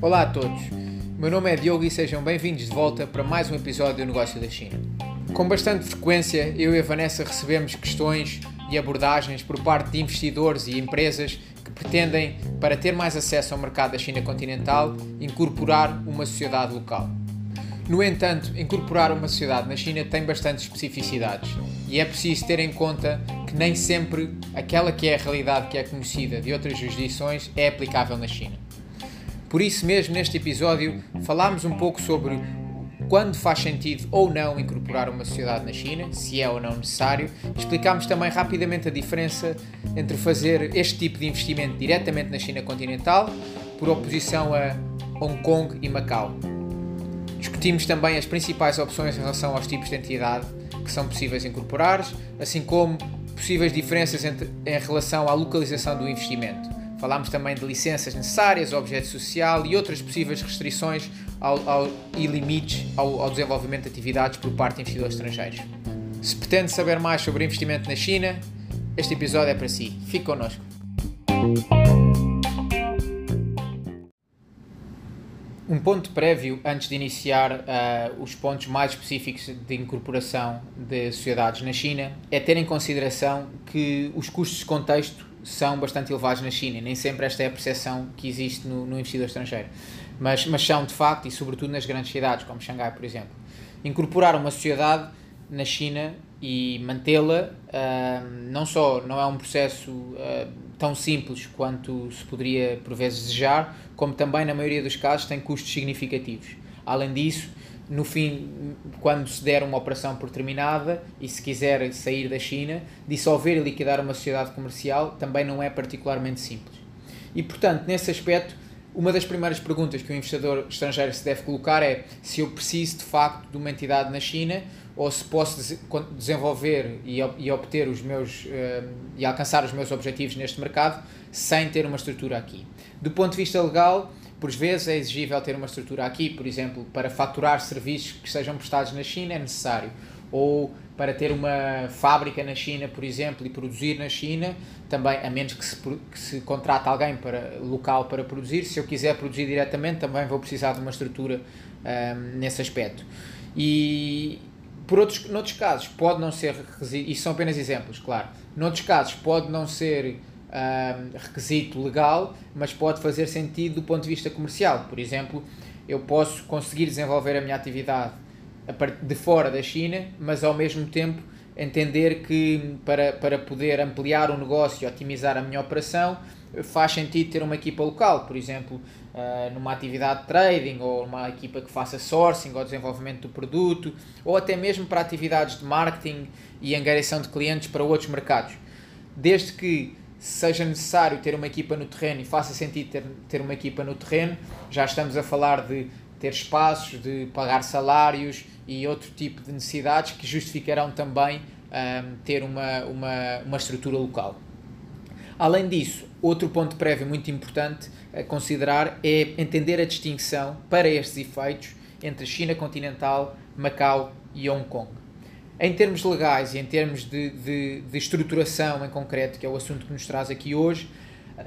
Olá a todos, meu nome é Diogo e sejam bem-vindos de volta para mais um episódio do Negócio da China. Com bastante frequência, eu e a Vanessa recebemos questões e abordagens por parte de investidores e empresas que pretendem, para ter mais acesso ao mercado da China continental, incorporar uma sociedade local. No entanto, incorporar uma sociedade na China tem bastantes especificidades e é preciso ter em conta que nem sempre aquela que é a realidade que é conhecida de outras jurisdições é aplicável na China. Por isso mesmo, neste episódio, falámos um pouco sobre quando faz sentido ou não incorporar uma sociedade na China, se é ou não necessário. Explicámos também rapidamente a diferença entre fazer este tipo de investimento diretamente na China continental, por oposição a Hong Kong e Macau. Discutimos também as principais opções em relação aos tipos de entidade que são possíveis incorporar, assim como possíveis diferenças entre, em relação à localização do investimento. Falámos também de licenças necessárias, objeto social e outras possíveis restrições ao, ao, e limites ao, ao desenvolvimento de atividades por parte de investidores estrangeiros. Se pretende saber mais sobre investimento na China, este episódio é para si. Fique connosco. Um ponto prévio antes de iniciar uh, os pontos mais específicos de incorporação de sociedades na China é ter em consideração que os custos de contexto são bastante elevados na China. Nem sempre esta é a percepção que existe no, no investidor estrangeiro. Mas, mas são de facto, e sobretudo nas grandes cidades, como Xangai, por exemplo. Incorporar uma sociedade na China e mantê-la uh, não só não é um processo uh, tão simples quanto se poderia por vezes desejar, como também na maioria dos casos tem custos significativos. Além disso, no fim, quando se der uma operação por terminada e se quiser sair da China, dissolver e liquidar uma sociedade comercial também não é particularmente simples. E, portanto, nesse aspecto, uma das primeiras perguntas que o investidor estrangeiro se deve colocar é se eu preciso de facto de uma entidade na China ou se posso desenvolver e obter os meus eh, e alcançar os meus objetivos neste mercado sem ter uma estrutura aqui. Do ponto de vista legal, por vezes é exigível ter uma estrutura aqui, por exemplo, para faturar serviços que sejam prestados na China é necessário. Ou para ter uma fábrica na China, por exemplo, e produzir na China, também, a menos que se, que se contrate alguém para, local para produzir, se eu quiser produzir diretamente, também vou precisar de uma estrutura um, nesse aspecto. E, por outros, noutros casos, pode não ser, isto são apenas exemplos, claro, noutros casos pode não ser requisito legal, mas pode fazer sentido do ponto de vista comercial. Por exemplo, eu posso conseguir desenvolver a minha atividade de fora da China, mas ao mesmo tempo entender que para, para poder ampliar o negócio e otimizar a minha operação faz sentido ter uma equipa local, por exemplo, uh, numa atividade de trading ou uma equipa que faça sourcing ou desenvolvimento do produto, ou até mesmo para atividades de marketing e angariação de clientes para outros mercados. Desde que seja necessário ter uma equipa no terreno e faça sentido ter, ter uma equipa no terreno, já estamos a falar de ter espaços, de pagar salários e outro tipo de necessidades que justificarão também um, ter uma, uma, uma estrutura local. Além disso, outro ponto prévio muito importante a considerar é entender a distinção para estes efeitos entre China continental, Macau e Hong Kong. Em termos legais e em termos de, de, de, estruturação em concreto, que é o assunto que nos traz aqui hoje,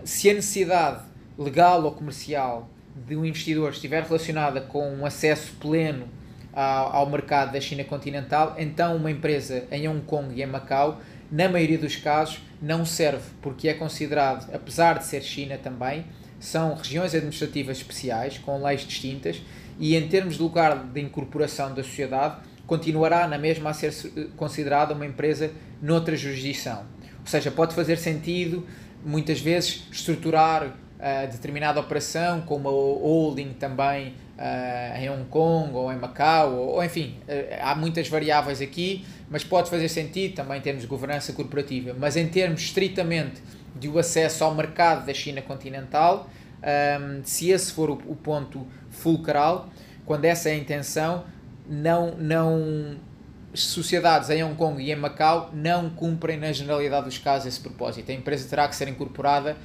se a necessidade legal ou comercial de um investidor estiver relacionada com um acesso pleno ao, ao mercado da China continental, então uma empresa em Hong Kong e em Macau, na maioria dos casos, não serve, porque é considerado, apesar de ser China também, são regiões administrativas especiais, com leis distintas, e em termos de lugar de incorporação da sociedade, continuará na mesma a ser considerada uma empresa noutra jurisdição. Ou seja, pode fazer sentido, muitas vezes, estruturar uh, determinada operação com uma holding também uh, em Hong Kong ou em Macau, ou, ou enfim, uh, há muitas variáveis aqui, mas pode fazer sentido também em termos de governança corporativa. Mas em termos estritamente de o acesso ao mercado da China continental, um, se esse for o, o ponto fulcral, quando essa é a intenção, não, não sociedades em Hong Kong e em Macau não cumprem na generalidade dos casos esse propósito. A empresa terá que ser incorporada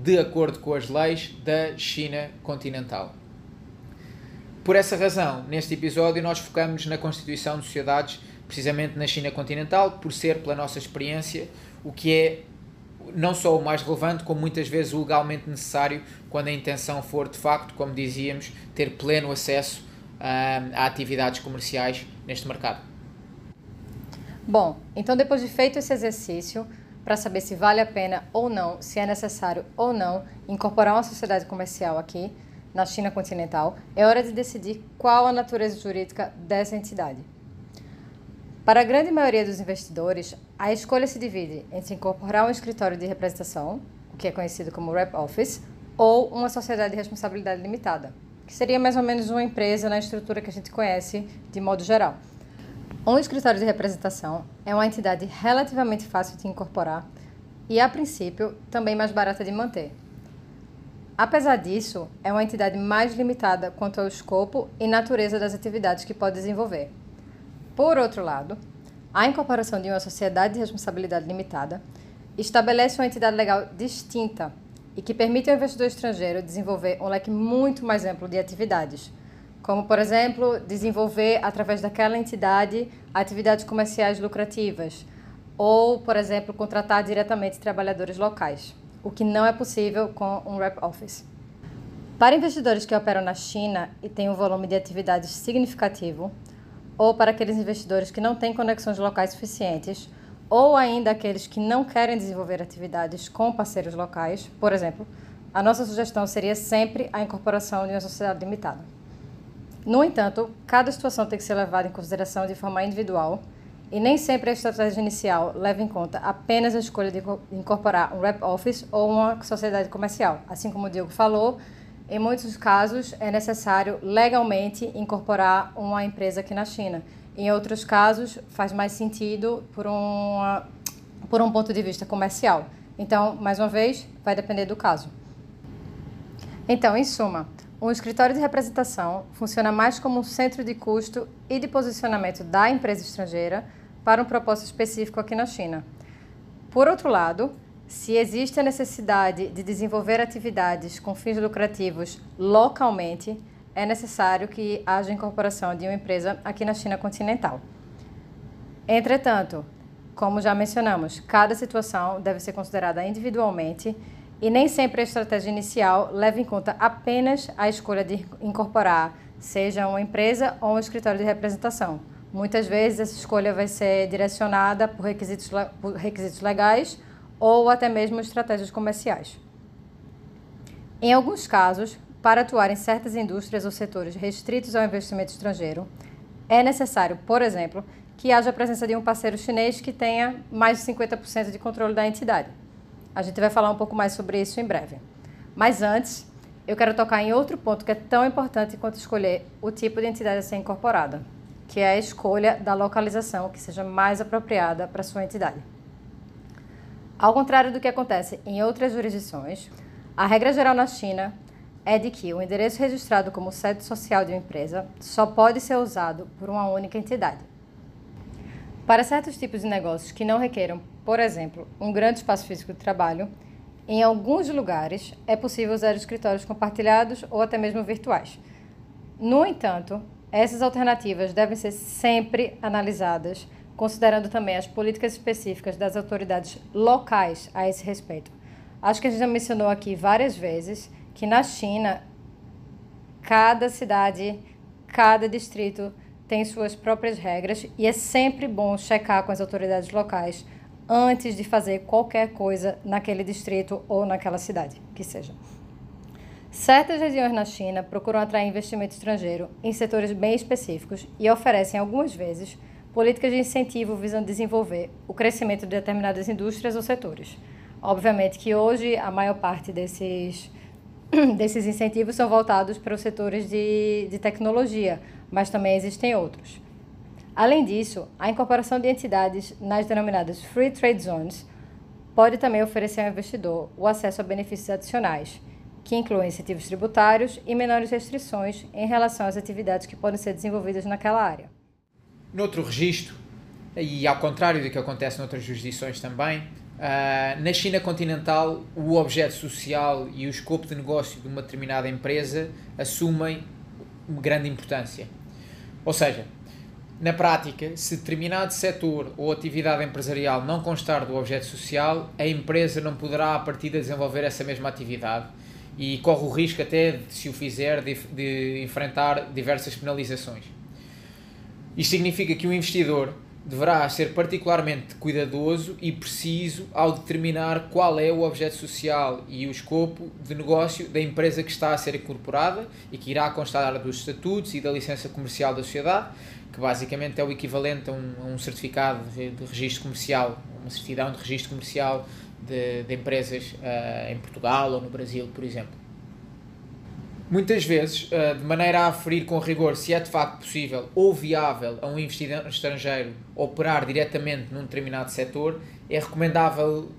de acordo com as leis da China continental. Por essa razão, neste episódio nós focamos na constituição de sociedades precisamente na China continental, por ser pela nossa experiência o que é não só o mais relevante, como muitas vezes o legalmente necessário, quando a intenção for, de facto, como dizíamos, ter pleno acesso uh, a atividades comerciais neste mercado. Bom, então depois de feito esse exercício, para saber se vale a pena ou não, se é necessário ou não incorporar uma sociedade comercial aqui na China continental, é hora de decidir qual a natureza jurídica dessa entidade. Para a grande maioria dos investidores, a escolha se divide entre incorporar um escritório de representação, o que é conhecido como Rep Office, ou uma sociedade de responsabilidade limitada, que seria mais ou menos uma empresa na estrutura que a gente conhece de modo geral. Um escritório de representação é uma entidade relativamente fácil de incorporar e, a princípio, também mais barata de manter. Apesar disso, é uma entidade mais limitada quanto ao escopo e natureza das atividades que pode desenvolver. Por outro lado, a incorporação de uma sociedade de responsabilidade limitada estabelece uma entidade legal distinta e que permite ao investidor estrangeiro desenvolver um leque muito mais amplo de atividades, como, por exemplo, desenvolver através daquela entidade atividades comerciais lucrativas, ou, por exemplo, contratar diretamente trabalhadores locais, o que não é possível com um rep office. Para investidores que operam na China e têm um volume de atividades significativo, ou para aqueles investidores que não têm conexões locais suficientes, ou ainda aqueles que não querem desenvolver atividades com parceiros locais, por exemplo, a nossa sugestão seria sempre a incorporação de uma sociedade limitada. No entanto, cada situação tem que ser levada em consideração de forma individual e nem sempre a estratégia inicial leva em conta apenas a escolha de incorporar um rep office ou uma sociedade comercial. Assim como o Diego falou, em muitos casos é necessário legalmente incorporar uma empresa aqui na China. Em outros casos, faz mais sentido por, uma, por um ponto de vista comercial. Então, mais uma vez, vai depender do caso. Então, em suma, um escritório de representação funciona mais como um centro de custo e de posicionamento da empresa estrangeira para um propósito específico aqui na China. Por outro lado, se existe a necessidade de desenvolver atividades com fins lucrativos localmente, é necessário que haja incorporação de uma empresa aqui na China continental. Entretanto, como já mencionamos, cada situação deve ser considerada individualmente e nem sempre a estratégia inicial leva em conta apenas a escolha de incorporar, seja uma empresa ou um escritório de representação. Muitas vezes essa escolha vai ser direcionada por requisitos, por requisitos legais ou até mesmo estratégias comerciais. Em alguns casos, para atuar em certas indústrias ou setores restritos ao investimento estrangeiro, é necessário, por exemplo, que haja a presença de um parceiro chinês que tenha mais de 50% de controle da entidade. A gente vai falar um pouco mais sobre isso em breve. Mas antes, eu quero tocar em outro ponto que é tão importante quanto escolher o tipo de entidade a ser incorporada, que é a escolha da localização que seja mais apropriada para sua entidade. Ao contrário do que acontece em outras jurisdições, a regra geral na China é de que o endereço registrado como sede social de uma empresa só pode ser usado por uma única entidade. Para certos tipos de negócios que não requeram por exemplo, um grande espaço físico de trabalho, em alguns lugares é possível usar escritórios compartilhados ou até mesmo virtuais. No entanto, essas alternativas devem ser sempre analisadas, considerando também as políticas específicas das autoridades locais a esse respeito. Acho que a gente já mencionou aqui várias vezes que na China, cada cidade, cada distrito tem suas próprias regras e é sempre bom checar com as autoridades locais antes de fazer qualquer coisa naquele distrito ou naquela cidade, que seja. Certas regiões na China procuram atrair investimento estrangeiro em setores bem específicos e oferecem, algumas vezes, políticas de incentivo visando desenvolver o crescimento de determinadas indústrias ou setores. Obviamente que hoje a maior parte desses, desses incentivos são voltados para os setores de, de tecnologia, mas também existem outros. Além disso, a incorporação de entidades nas denominadas Free Trade Zones pode também oferecer ao investidor o acesso a benefícios adicionais, que incluem incentivos tributários e menores restrições em relação às atividades que podem ser desenvolvidas naquela área. Noutro registro, e ao contrário do que acontece noutras jurisdições também, Uh, na China continental, o objeto social e o escopo de negócio de uma determinada empresa assumem grande importância. Ou seja, Na prática, se determinado setor ou atividade empresarial não constar do objeto social, a empresa não poderá, a partir de desenvolver essa mesma atividade e corre o risco até, se o fizer, de, de enfrentar diversas penalizações. Isto significa que o investidor deverá ser particularmente cuidadoso e preciso ao determinar qual é o objeto social e o escopo de negócio da empresa que está a ser incorporada e que irá constar dos estatutos e da licença comercial da sociedade, que basicamente é o equivalente a um, a um certificado de, de, registro comercial, uma certidão de registro comercial de, de empresas uh, em Portugal ou no Brasil, por exemplo. Muitas vezes, uh, de maneira a aferir com rigor se é de facto possível ou viável a um investidor estrangeiro operar diretamente num determinado setor, é recomendável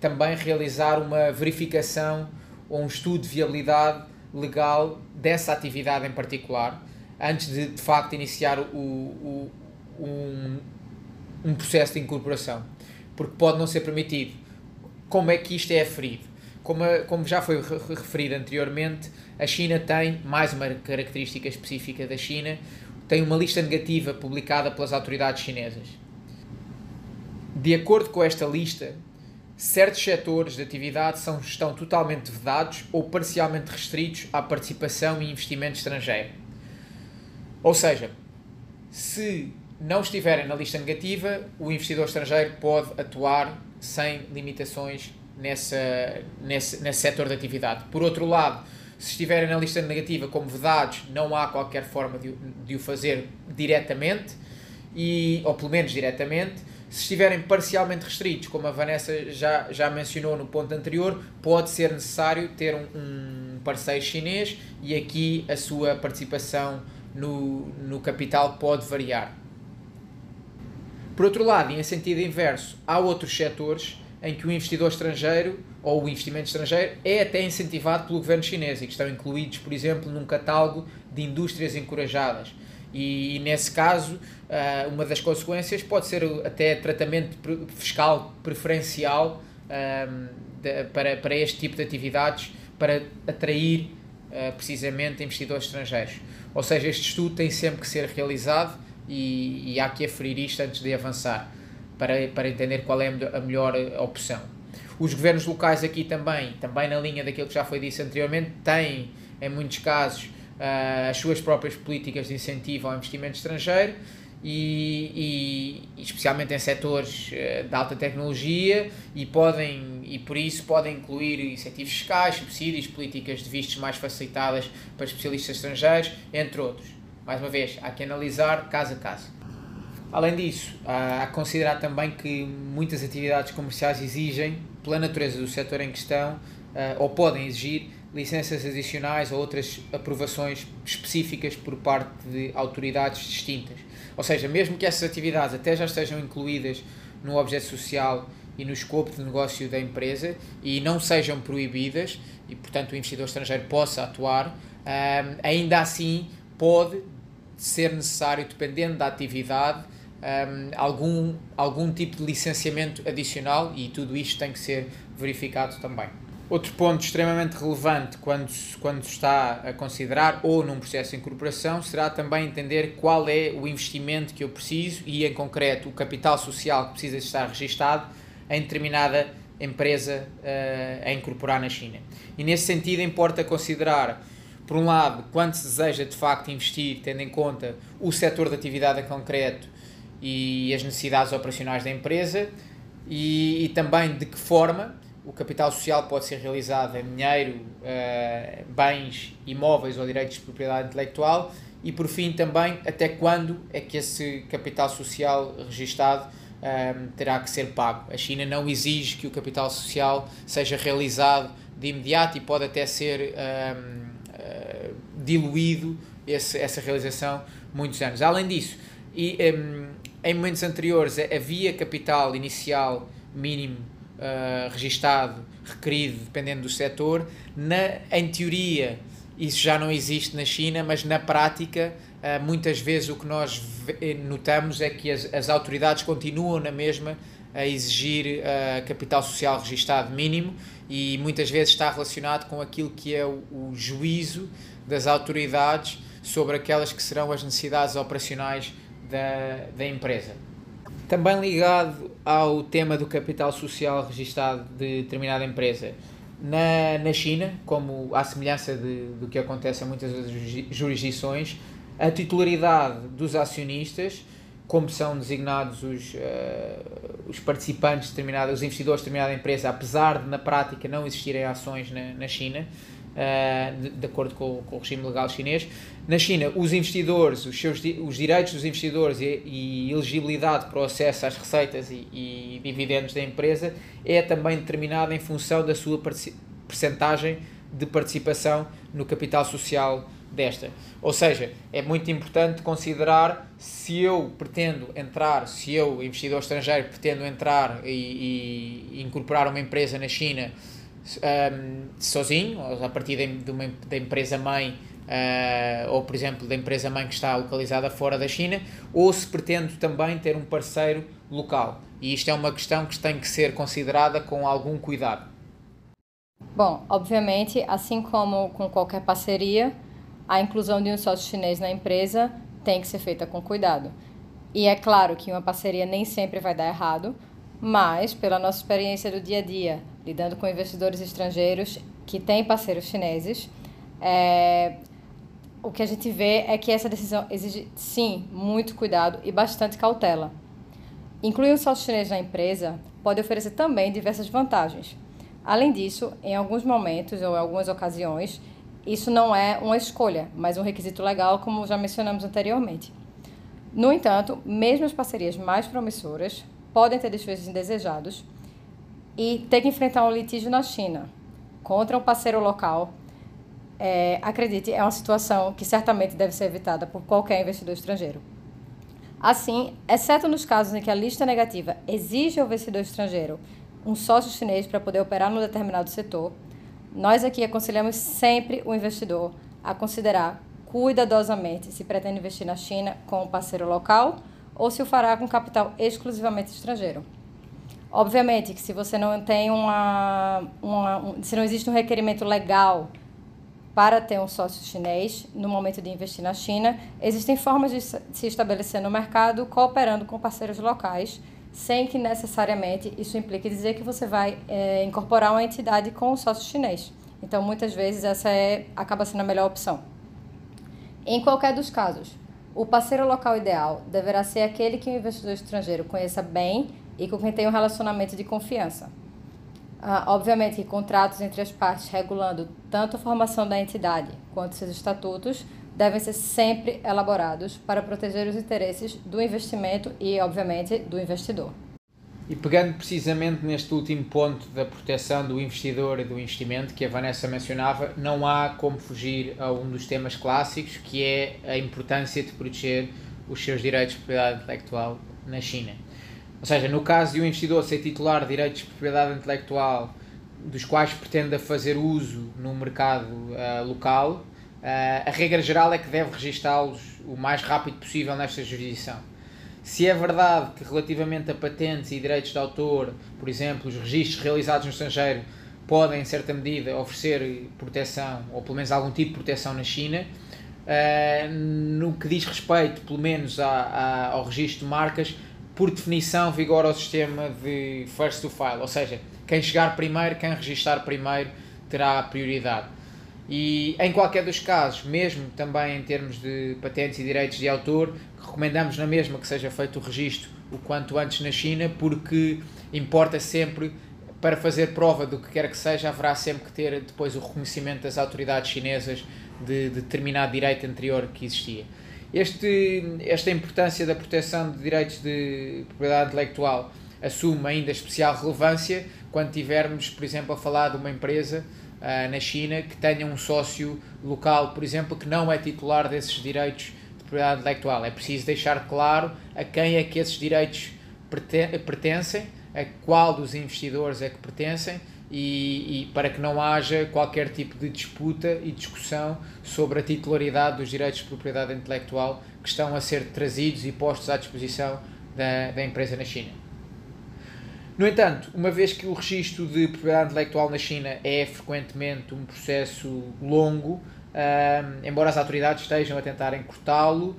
também realizar uma verificação ou um estudo de viabilidade legal dessa atividade em particular, antes de de facto iniciar o, o, um, um processo de incorporação. Porque pode não ser permitido. Como é que isto é aferido? Como, como já foi referido anteriormente, a China tem, mais uma característica específica da China, tem uma lista negativa publicada pelas autoridades chinesas. De acordo com esta lista, certos setores de atividade são, estão totalmente vedados ou parcialmente restritos à participação e investimento estrangeiro. Ou seja, se não estiverem na lista negativa, o investidor estrangeiro pode atuar sem limitações nessa, nesse, nesse setor de atividade. Por outro lado, se estiverem na lista negativa como vedados, não há qualquer forma de, de o fazer diretamente, e, ou pelo menos diretamente. Se estiverem parcialmente restritos, como a Vanessa já, já mencionou no ponto anterior, pode ser necessário ter um, um parceiro chinês e aqui a sua participação no, no capital pode variar. Por outro lado, e em sentido inverso, há outros setores em que o investidor estrangeiro ou o investimento estrangeiro é até incentivado pelo governo chinês e que estão incluídos, por exemplo, num catálogo de indústrias encorajadas. E, nesse caso, ah, uma das consequências pode ser até tratamento fiscal preferencial para, para este tipo de atividades para atrair ah, precisamente investidores estrangeiros. Ou seja, este estudo tem sempre que ser realizado e, e há que aferir isto antes de avançar para, para entender qual é a melhor opção. Os governos locais aqui também, também na linha daquilo que já foi dito anteriormente, têm, em muitos casos, uh, as suas próprias políticas de incentivo ao investimento estrangeiro e, e especialmente em setores uh, de alta tecnologia e podem e por isso podem incluir incentivos fiscais, subsídios, políticas de vistos mais facilitadas para especialistas estrangeiros, entre outros. Mais uma vez, há que analisar caso a caso. Além disso, há a considerar também que muitas atividades comerciais exigem, pela natureza do setor em questão, ou podem exigir licenças adicionais ou outras aprovações específicas por parte de autoridades distintas. Ou seja, mesmo que essas atividades até já estejam incluídas no objeto social e no escopo de negócio da empresa e não sejam proibidas e, portanto, o investidor estrangeiro possa atuar, ainda assim pode ser necessário, dependendo da atividade, um, algum, algum tipo de licenciamento adicional e tudo isto tem que ser verificado também. Outro ponto extremamente relevante quando, quando se está a considerar ou num processo de incorporação será também entender qual é o investimento que eu preciso e, em concreto, o capital social que precisa estar registado em determinada empresa uh, a incorporar na China. E nesse sentido importa considerar, por um lado, quanto se deseja de facto investir, tendo em conta o setor de atividade em concreto e as necessidades operacionais da empresa e, e também de que forma o capital social pode ser realizado em dinheiro, uh, bens, imóveis ou direitos de propriedade intelectual e por fim também até quando é que esse capital social registado um, eh, terá que ser pago. A China não exige que o capital social seja realizado de imediato e pode até ser uh, diluído esse, essa realização muitos anos. Além disso, e, um, em momentos anteriores havia capital inicial mínimo uh, registado, requerido, dependendo do setor. Na, em teoria, isso já não existe na China, mas na prática, uh, muitas vezes o que nós notamos é que as, as autoridades continuam na mesma a exigir uh, capital social registado mínimo e muitas vezes está relacionado com aquilo que é o, o juízo das autoridades sobre aquelas que serão as necessidades operacionais da, da empresa. Também ligado ao tema do capital social registado de determinada empresa, na, na China, como à semelhança de, do que acontece em muitas outras jurisdições, a titularidade dos acionistas, como são designados os, uh, os participantes de determinada, os investidores de determinada empresa, apesar de na prática não existirem ações na, na China, de, de, acordo com, com, o regime legal chinês. Na China, os investidores, os, seus, os direitos dos investidores e, e elegibilidade para o acesso às receitas e, e, dividendos da empresa é também determinada em função da sua percentagem de participação no capital social desta. Ou seja, é muito importante considerar se eu pretendo entrar, se eu, investidor estrangeiro, pretendo entrar e, e incorporar uma empresa na China um, sozinho, a partir de uma, da empresa-mãe, uh, ou por exemplo da empresa-mãe que está localizada fora da China, ou se pretendo também ter um parceiro local. E isto é uma questão que tem que ser considerada com algum cuidado. Bom, obviamente, assim como com qualquer parceria, a inclusão de um sócio chinês na empresa tem que ser feita com cuidado. E é claro que uma parceria nem sempre vai dar errado, mas pela nossa experiência do dia a dia, lidando com investidores estrangeiros que têm parceiros chineses, é, o que a gente vê é que essa decisão exige, sim, muito cuidado e bastante cautela. Incluir um sócio chinês na empresa pode oferecer também diversas vantagens. Além disso, em alguns momentos ou em algumas ocasiões, isso não é uma escolha, mas um requisito legal, como já mencionamos anteriormente. No entanto, mesmo as parcerias mais promissoras podem ter desfechos indesejados e ter que enfrentar um litígio na China contra um parceiro local, é, acredite, é uma situação que certamente deve ser evitada por qualquer investidor estrangeiro. Assim, exceto nos casos em que a lista negativa exige ao investidor estrangeiro um sócio chinês para poder operar num determinado setor, nós aqui aconselhamos sempre o investidor a considerar cuidadosamente se pretende investir na China com um parceiro local ou se o fará com capital exclusivamente estrangeiro. Obviamente que se você não tem uma, uma um, se não existe um requerimento legal para ter um sócio chinês no momento de investir na China, existem formas de se estabelecer no mercado cooperando com parceiros locais, sem que necessariamente isso implique dizer que você vai é, incorporar uma entidade com o sócio chinês. Então, muitas vezes essa é, acaba sendo a melhor opção. Em qualquer dos casos, o parceiro local ideal deverá ser aquele que o investidor estrangeiro conheça bem e com quem tem um relacionamento de confiança. Ah, obviamente que contratos entre as partes regulando tanto a formação da entidade quanto seus estatutos devem ser sempre elaborados para proteger os interesses do investimento e, obviamente, do investidor. E pegando precisamente neste último ponto da proteção do investidor e do investimento que a Vanessa mencionava, não há como fugir a um dos temas clássicos que é a importância de proteger os seus direitos de propriedade intelectual na China. Ou seja, no caso de um investidor ser titular de direitos de propriedade intelectual dos quais pretenda fazer uso no mercado uh, local, uh, a regra geral é que deve registá-los o mais rápido possível nesta jurisdição. Se é verdade que relativamente a patentes e direitos de autor, por exemplo, os registros realizados no estrangeiro podem, em certa medida, oferecer proteção, ou pelo menos algum tipo de proteção na China, uh, no que diz respeito, pelo menos, ao registro de marcas, por definição, vigora o sistema de first to file, ou seja, quem chegar primeiro, quem registar primeiro, terá prioridade. E em qualquer dos casos, mesmo também em termos de patentes e direitos de autor, recomendamos na mesma que seja feito o registro o quanto antes na China, porque importa sempre, para fazer prova do que quer que seja, haverá sempre que ter depois o reconhecimento das autoridades chinesas de, de determinado direito anterior que existia. Este, esta importância da proteção de direitos de propriedade intelectual assume ainda especial relevância quando tivermos, por exemplo, a falar de uma empresa uh, na China que tenha um sócio local, por exemplo, que não é titular desses direitos de propriedade intelectual. É preciso deixar claro a quem é que esses direitos pertencem, a qual dos investidores é que pertencem e, e, para que não haja qualquer tipo de disputa e discussão sobre a titularidade dos direitos de propriedade intelectual que estão a ser trazidos e postos à disposição da, da empresa na China. No entanto, uma vez que o registro de propriedade intelectual na China é frequentemente um processo longo, embora as autoridades estejam a tentar encurtá-lo,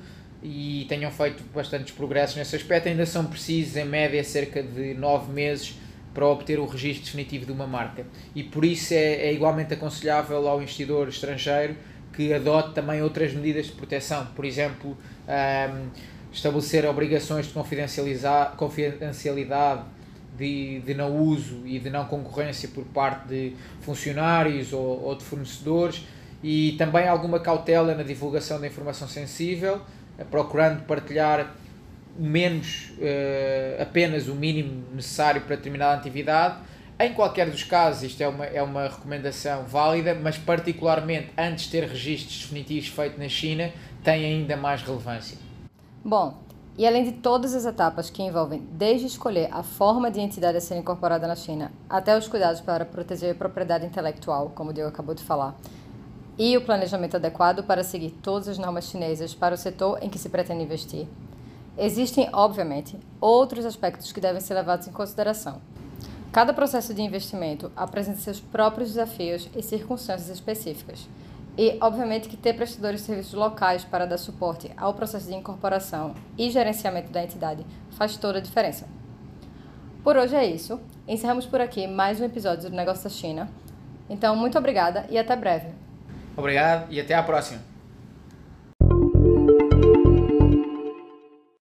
e tenham feito bastantes progressos nesse aspecto, ainda são precisos, em média, cerca de 9 meses para obter o registro definitivo de uma marca. E por isso é, é igualmente aconselhável ao investidor estrangeiro que adote também outras medidas de proteção, por exemplo, um, estabelecer obrigações de confidencialidade de, de não uso e de não concorrência por parte de funcionários ou, ou de fornecedores e também alguma cautela na divulgação da informação sensível, procurando partilhar menos, uh, apenas o mínimo necessário para determinada atividade. Em qualquer dos casos, isto é uma, é uma recomendação válida, mas particularmente antes de ter registros definitivos feitos na China, tem ainda mais relevância. Bom, e além de todas as etapas que envolvem desde escolher a forma de entidade a ser incorporada na China, até os cuidados para proteger a propriedade intelectual, como o Diego acabou de falar, e o planejamento adequado para seguir todas as normas chinesas para o setor em que se pretende investir, Existem, obviamente, outros aspectos que devem ser levados em consideração. Cada processo de investimento apresenta seus próprios desafios e circunstâncias específicas. E, obviamente, que ter prestadores de serviços locais para dar suporte ao processo de incorporação e gerenciamento da entidade faz toda a diferença. Por hoje é isso. Encerramos por aqui mais um episódio do Negócio da China. Então, muito obrigada e até breve. Obrigado e até a próxima.